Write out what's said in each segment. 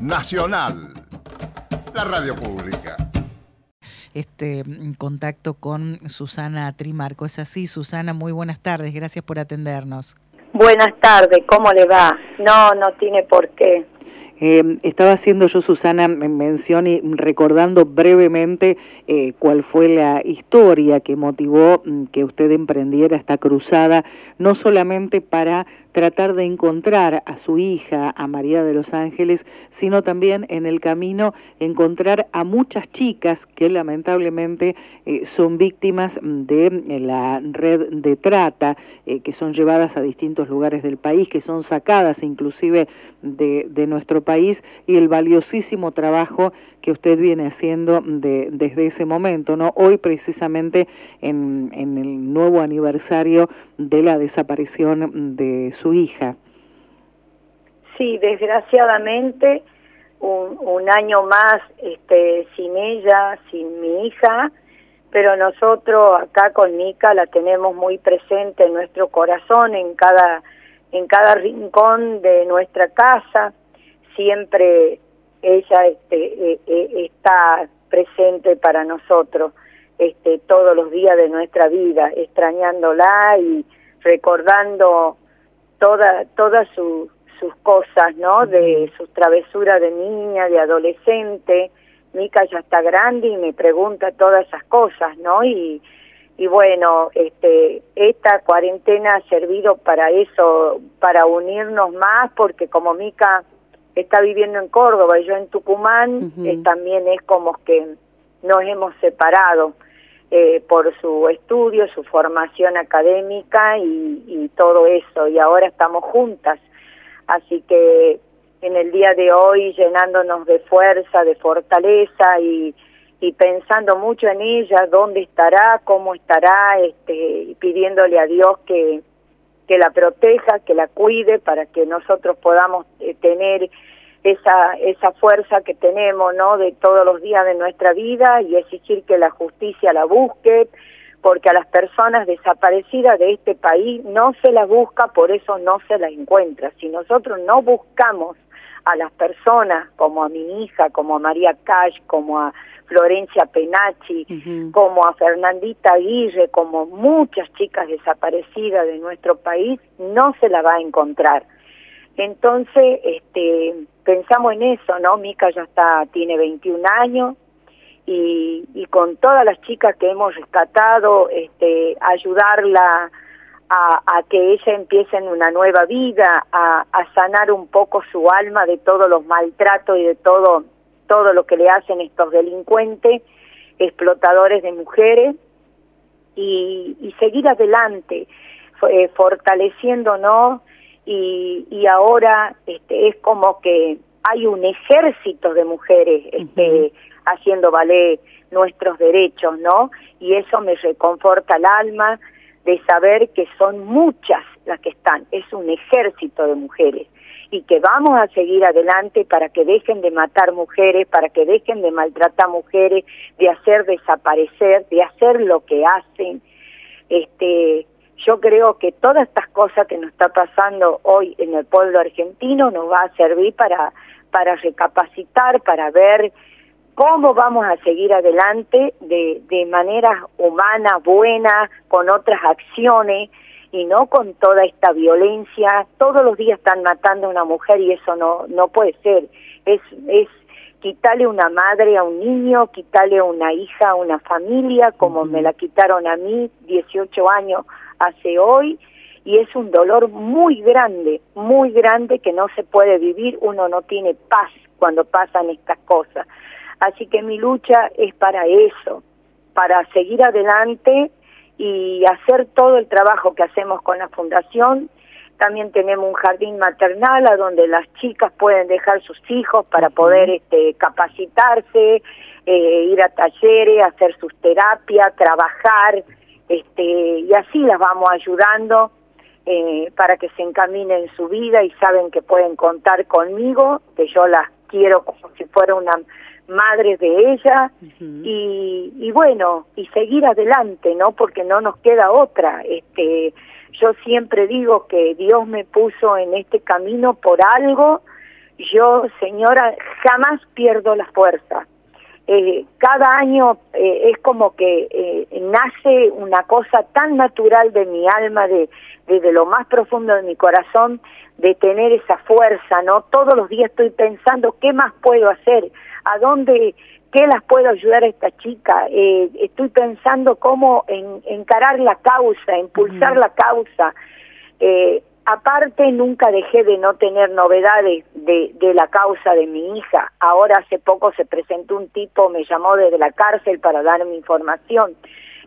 Nacional, la radio pública. Este contacto con Susana Trimarco. Es así, Susana, muy buenas tardes, gracias por atendernos. Buenas tardes, ¿cómo le va? No, no tiene por qué. Eh, estaba haciendo yo, Susana, mención y recordando brevemente eh, cuál fue la historia que motivó mm, que usted emprendiera esta cruzada, no solamente para tratar de encontrar a su hija, a María de los Ángeles, sino también en el camino encontrar a muchas chicas que lamentablemente eh, son víctimas de eh, la red de trata, eh, que son llevadas a distintos lugares del país, que son sacadas inclusive de, nuestro país y el valiosísimo trabajo que usted viene haciendo de, desde ese momento, ¿no? Hoy precisamente en, en el nuevo aniversario de la desaparición de su hija. Sí, desgraciadamente un, un año más este, sin ella, sin mi hija, pero nosotros acá con Mica la tenemos muy presente en nuestro corazón, en cada, en cada rincón de nuestra casa, siempre ella este, e, e, está presente para nosotros este, todos los días de nuestra vida, extrañándola y recordando toda, todas sus cosas, ¿no? De sus travesuras de niña, de adolescente. Mica ya está grande y me pregunta todas esas cosas, ¿no? Y, y bueno, este, esta cuarentena ha servido para eso, para unirnos más, porque como Mica está viviendo en Córdoba y yo en Tucumán, eh, también es como que nos hemos separado. Eh, por su estudio, su formación académica y, todo eso, y ahora estamos juntas. Así que en el día de hoy llenándonos de fuerza, de fortaleza y, y pensando mucho en ella, dónde estará, cómo estará, este, y pidiéndole a Dios que, que la proteja, que la cuide para que nosotros podamos eh, tener esa, esa fuerza que tenemos, ¿no? De todos los días de nuestra vida y exigir que la justicia la busque, porque a las personas desaparecidas de este país no se las busca, por eso no se las encuentra. Si nosotros no buscamos a las personas, como a mi hija, como a María Cash, como a Florencia Penachi, como a Fernandita Aguirre, como muchas chicas desaparecidas de nuestro país, no se la va a encontrar. Entonces, este, pensamos en eso, ¿no? Mica ya está, tiene 21 años y, y con todas las chicas que hemos rescatado, este, ayudarla a, a que ella empiece en una nueva vida, a, sanar un poco su alma de todos los maltratos y de todo, todo lo que le hacen estos delincuentes, explotadores de mujeres, y, y seguir adelante, eh, fortaleciéndonos y, y ahora este, es como que hay un ejército de mujeres este, haciendo valer nuestros derechos, ¿no? Y eso me reconforta el alma de saber que son muchas las que están, es un ejército de mujeres y que vamos a seguir adelante para que dejen de matar mujeres, para que dejen de maltratar mujeres, de hacer desaparecer, de hacer lo que hacen. Este, yo creo que todas estas cosas que nos está pasando hoy en el pueblo argentino nos va a servir para, para recapacitar, para ver cómo vamos a seguir adelante de, de manera humana, buena, con otras acciones y no con toda esta violencia. Todos los días están matando a una mujer y eso no, no puede ser. Es, es quitarle una madre a un niño, quitarle una hija a una familia, como me la quitaron a mí, 18 años hace hoy y es un dolor muy grande, muy grande que no se puede vivir, uno no tiene paz cuando pasan estas cosas. Así que mi lucha es para eso, para seguir adelante y hacer todo el trabajo que hacemos con la fundación. También tenemos un jardín maternal a donde las chicas pueden dejar sus hijos para poder este, capacitarse, eh, ir a talleres, hacer sus terapias, trabajar, este, y así las vamos ayudando eh, para que se encaminen en su vida y saben que pueden contar conmigo, que yo las quiero como si fuera una madre de ella y, y bueno, y seguir adelante, ¿no? Porque no nos queda otra. Este, yo siempre digo que Dios me puso en este camino por algo, yo, señora, jamás pierdo la fuerza. Eh, cada año eh, es como que eh, nace una cosa tan natural de mi alma, de desde lo más profundo de mi corazón, de tener esa fuerza, ¿no? Todos los días estoy pensando qué más puedo hacer, a dónde, qué las puedo ayudar a esta chica. estoy pensando cómo encarar la causa, impulsar la causa. Aparte, nunca dejé de no tener novedades de, de la causa de mi hija. Ahora hace poco se presentó un tipo, me llamó desde la cárcel para darme información.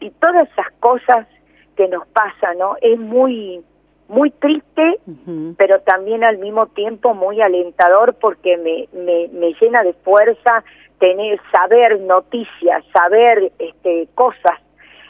Y todas esas cosas que nos pasan, ¿no? Es muy, muy triste, pero también al mismo tiempo muy alentador porque me, me, me llena de fuerza tener, saber noticias, saber este, cosas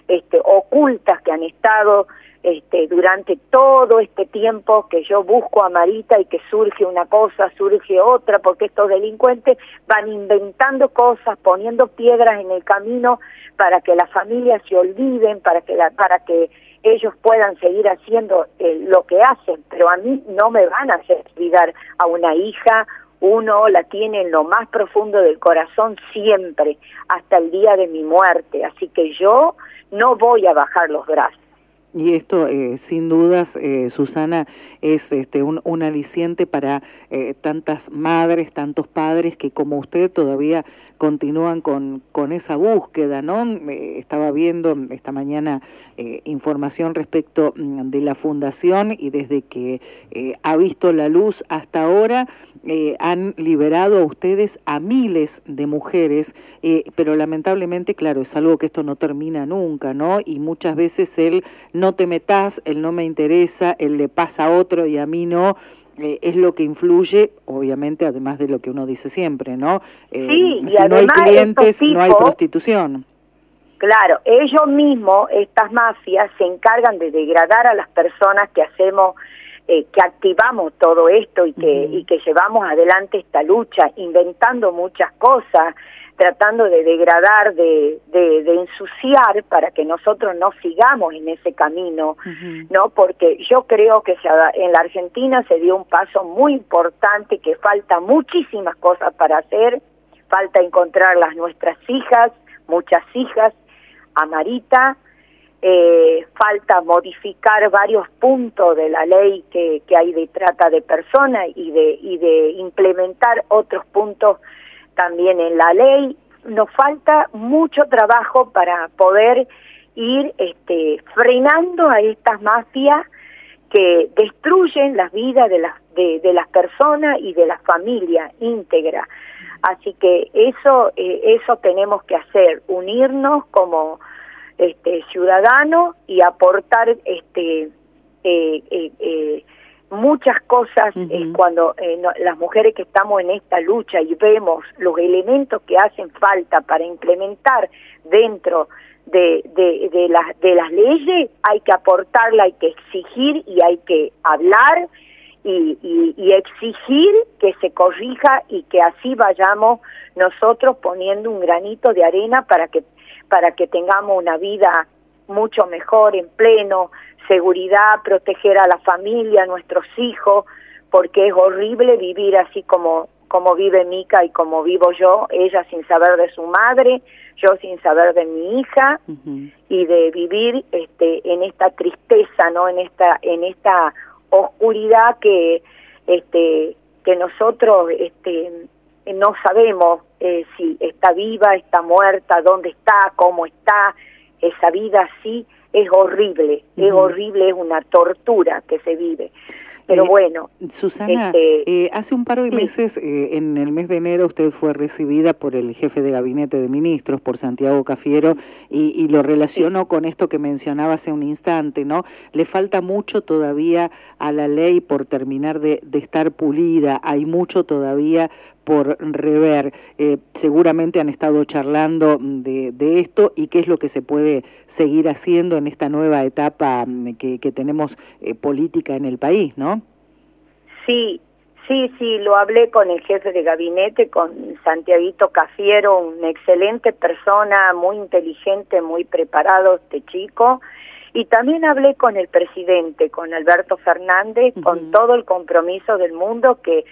este, ocultas que han estado este, durante todo este tiempo que yo busco a Marita y que surge una cosa, surge otra, porque estos delincuentes van inventando cosas, poniendo piedras en el camino para que las familias se olviden, para que, la, para que ellos puedan seguir haciendo eh, lo que hacen, pero a mí no me van a hacer olvidar a una hija, uno la tiene en lo más profundo del corazón siempre, hasta el día de mi muerte, así que yo no voy a bajar los brazos. Y esto, eh, sin dudas, eh, Susana, es este, un, aliciente para eh, tantas madres, tantos padres que como usted todavía continúan con, con esa búsqueda, ¿no? estaba viendo esta mañana información respecto mm, de la fundación y desde que ha visto la luz hasta ahora, han liberado a ustedes a miles de mujeres, pero lamentablemente, claro, es algo que esto no termina nunca, ¿no? Y muchas veces él no no te metas, él no me interesa, él le pasa a otro y a mí no. Eh, es lo que influye, obviamente, además de lo que uno dice siempre, ¿no? Eh, sí, si no hay clientes, no hay prostitución. Claro, ellos mismos, estas mafias, se encargan de degradar a las personas que hacemos, eh, que activamos todo esto y que, y que llevamos adelante esta lucha, inventando muchas cosas, tratando de degradar, de, de, ensuciar para que nosotros no sigamos en ese camino, ¿no? Porque yo creo que se, en la Argentina se dio un paso muy importante, que falta muchísimas cosas para hacer, falta encontrar las nuestras hijas, muchas hijas, a Marita, eh, falta modificar varios puntos de la ley que, que hay de trata de personas y de, y de implementar otros puntos también en la ley. Nos falta mucho trabajo para poder ir este, frenando a estas mafias que destruyen las vidas de las, de, las personas y de la familia íntegra. Así que eso, eh, eso tenemos que hacer, unirnos como este, ciudadanos y aportar este, eh, eh, eh muchas cosas eh, cuando eh, las mujeres que estamos en esta lucha y vemos los elementos que hacen falta para implementar dentro de, de, de, las, de las leyes, hay que aportarla, hay que exigir y hay que hablar y, y, y exigir que se corrija y que así vayamos nosotros poniendo un granito de arena para que para que tengamos una vida mucho mejor en pleno seguridad, proteger a la familia, a nuestros hijos, porque es horrible vivir así como como vive Mica y como vivo yo, ella sin saber de su madre, yo sin saber de mi hija y de vivir este en esta tristeza, ¿no? En esta en esta oscuridad que este que nosotros este no sabemos eh, si está viva, está muerta, dónde está, cómo está, esa vida así es horrible, es horrible, es una tortura que se vive. Pero eh, bueno. Susana, este, eh, hace un par de meses, eh, en el mes de enero, usted fue recibida por el jefe de gabinete de ministros, por Santiago Cafiero, y, lo relaciono con esto que mencionaba hace un instante, ¿no? Le falta mucho todavía a la ley por terminar de, de estar pulida, hay mucho todavía por rever. Eh, seguramente han estado charlando de, de, esto y qué es lo que se puede seguir haciendo en esta nueva etapa mm, que, que tenemos eh, política en el país, ¿no? Sí, sí, sí, lo hablé con el jefe de gabinete, con Santiaguito Cafiero, una excelente persona, muy inteligente, muy preparado este chico. Y también hablé con el presidente, con Alberto Fernández, con todo el compromiso del mundo que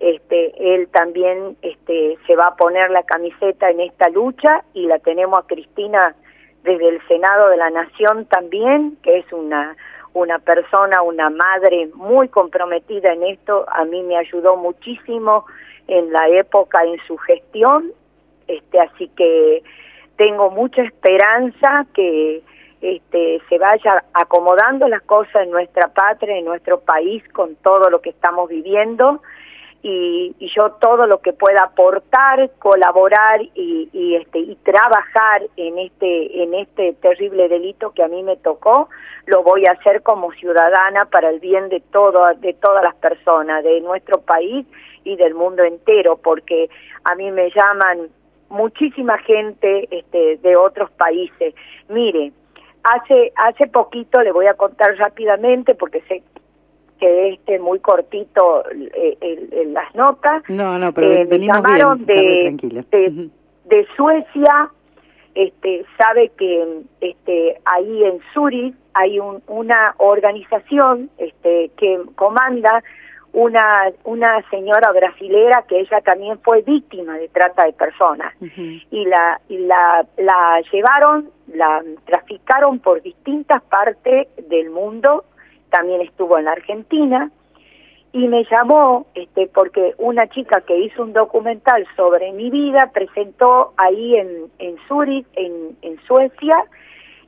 este, él también este, se va a poner la camiseta en esta lucha y la tenemos a Cristina desde el Senado de la Nación también, que es una una persona, una madre muy comprometida en esto, a mí me ayudó muchísimo en la época en su gestión, este así que tengo mucha esperanza que este, se vaya acomodando las cosas en nuestra patria, en nuestro país, con todo lo que estamos viviendo. Y, y yo todo lo que pueda aportar, colaborar y, y, este y trabajar en este en este terrible delito que a mí me tocó, lo voy a hacer como ciudadana para el bien de todo de todas las personas de nuestro país y del mundo entero, porque a mí me llaman muchísima gente este, de otros países. Mire, Hace, hace poquito, le voy a contar rápidamente porque sé que este muy cortito eh, las notas. No, no, pero eh, venimos llamaron bien, de, de, Suecia, este, sabe que este, ahí en Zurich hay un, una organización este, que comanda una, una señora brasilera que ella también fue víctima de trata de personas. Y la y la la llevaron la traficaron por distintas partes del mundo también estuvo en la Argentina y me llamó este porque una chica que hizo un documental sobre mi vida presentó ahí en en Zurich en en Suecia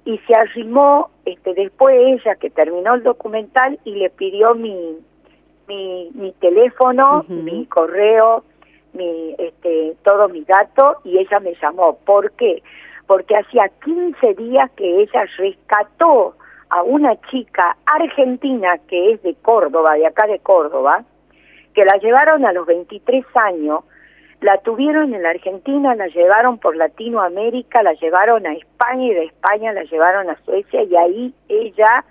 y se arrimó este después ella que terminó el documental y le pidió mi mi, mi teléfono, mi correo, mi, este, todo mi dato y ella me llamó. ¿Por qué? Porque hacía 15 días que ella rescató a una chica argentina que es de Córdoba, de acá de Córdoba, que la llevaron a los 23 años, la tuvieron en la Argentina, la llevaron por Latinoamérica, la llevaron a España y de España la llevaron a Suecia y ahí ella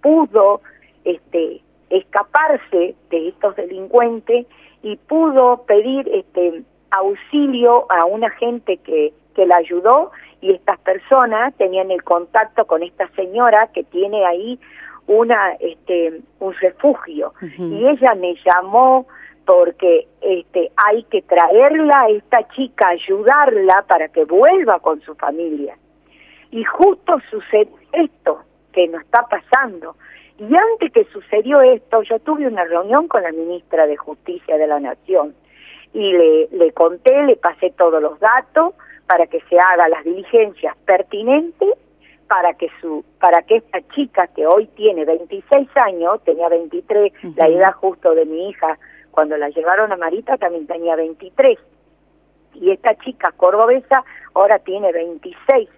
pudo este escaparse de estos delincuentes y pudo pedir este auxilio a una gente que, que la ayudó y estas personas tenían el contacto con esta señora que tiene ahí una este un refugio. Y ella me llamó porque este hay que traerla a esta chica ayudarla para que vuelva con su familia. Y justo sucede esto que nos está pasando. Y antes que sucedió esto, yo tuve una reunión con la ministra de Justicia de la Nación y le, le conté, le pasé todos los datos para que se haga las diligencias pertinentes para que su para que esta chica que hoy tiene 26 años, tenía 23, la edad justo de mi hija cuando la llevaron a Marita también tenía 23. Y esta chica cordobesa ahora tiene 26.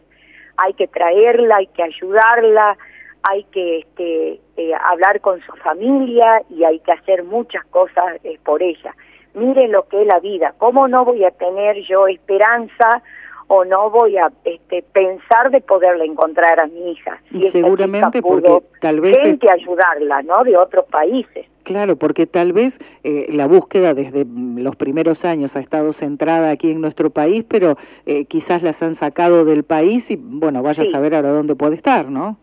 Hay que traerla, hay que ayudarla, hay que este, eh, hablar con su familia y hay que hacer muchas cosas eh, por ella. Mire lo que es la vida, ¿cómo no voy a tener yo esperanza o no voy a este, pensar de poderle encontrar a mi hija? y seguramente porque tal vez... Gente ayudarla, ¿no? De otros países. Claro, porque tal vez eh, la búsqueda desde los primeros años ha estado centrada aquí en nuestro país, pero quizás las han sacado del país y, bueno, vaya a saber ahora dónde puede estar, ¿no?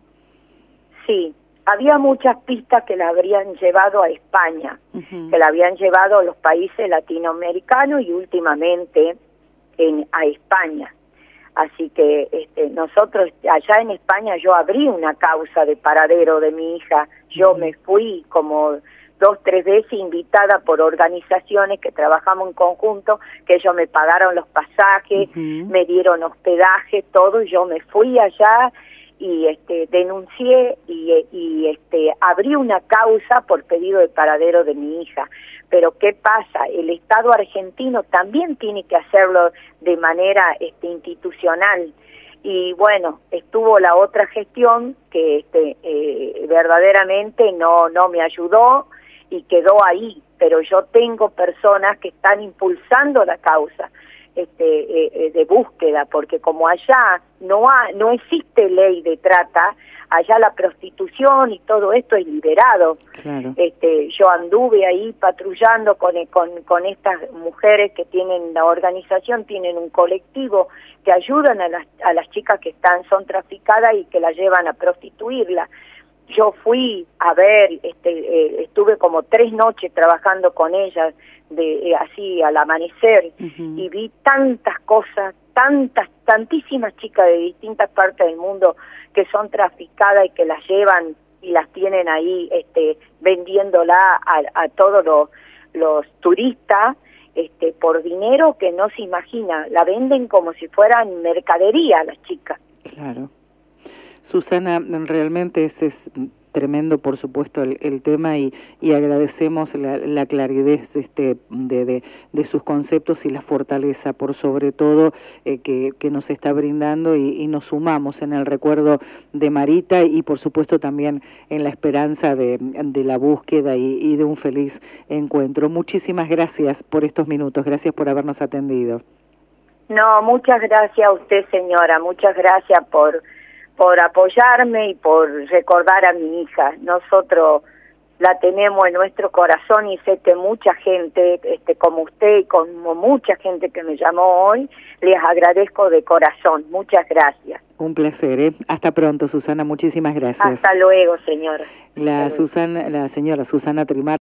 Sí, había muchas pistas que la habrían llevado a España, que la habían llevado a los países latinoamericanos y últimamente en, a España. Así que este, nosotros allá en España yo abrí una causa de paradero de mi hija. Yo me fui como dos, tres veces invitada por organizaciones que trabajamos en conjunto, que ellos me pagaron los pasajes, me dieron hospedaje, todo, yo me fui allá y este denuncié y, este abrí una causa por pedido de paradero de mi hija. Pero qué pasa el Estado argentino también tiene que hacerlo de manera este institucional. Y bueno estuvo la otra gestión que este eh, verdaderamente no no me ayudó y quedó ahí. Pero yo tengo personas que están impulsando la causa este, eh, eh, de búsqueda, porque como allá no, ha, no existe ley de trata, allá la prostitución y todo esto es liberado. Este, yo anduve ahí patrullando con, con, con estas mujeres que tienen la organización, tienen un colectivo que ayudan a las, a las chicas que están son traficadas y que las llevan a prostituirla. Yo fui a ver, este, eh, estuve como tres noches trabajando con ellas, de eh, así al amanecer y vi tantas cosas, tantas, tantísimas chicas de distintas partes del mundo que son traficadas y que las llevan y las tienen ahí este, vendiéndola a, todos los, los turistas este, por dinero que no se imagina. La venden como si fueran mercadería las chicas. Claro. Susana, realmente ese es tremendo, por supuesto, el, tema y, agradecemos la, claridad este, de, de, sus conceptos y la fortaleza, por sobre todo, eh, que, que, nos está brindando y, nos sumamos en el recuerdo de Marita y, por supuesto, también en la esperanza de, de la búsqueda y, y de un feliz encuentro. Muchísimas gracias por estos minutos, gracias por habernos atendido. No, muchas gracias a usted, señora, muchas gracias por por apoyarme y por recordar a mi hija. Nosotros la tenemos en nuestro corazón y sé que mucha gente, este, como usted y como mucha gente que me llamó hoy, les agradezco de corazón. Muchas gracias. Un placer, ¿eh? Hasta pronto, Susana. Muchísimas gracias. Hasta luego, señora. La, Susana, la señora Susana Trimar.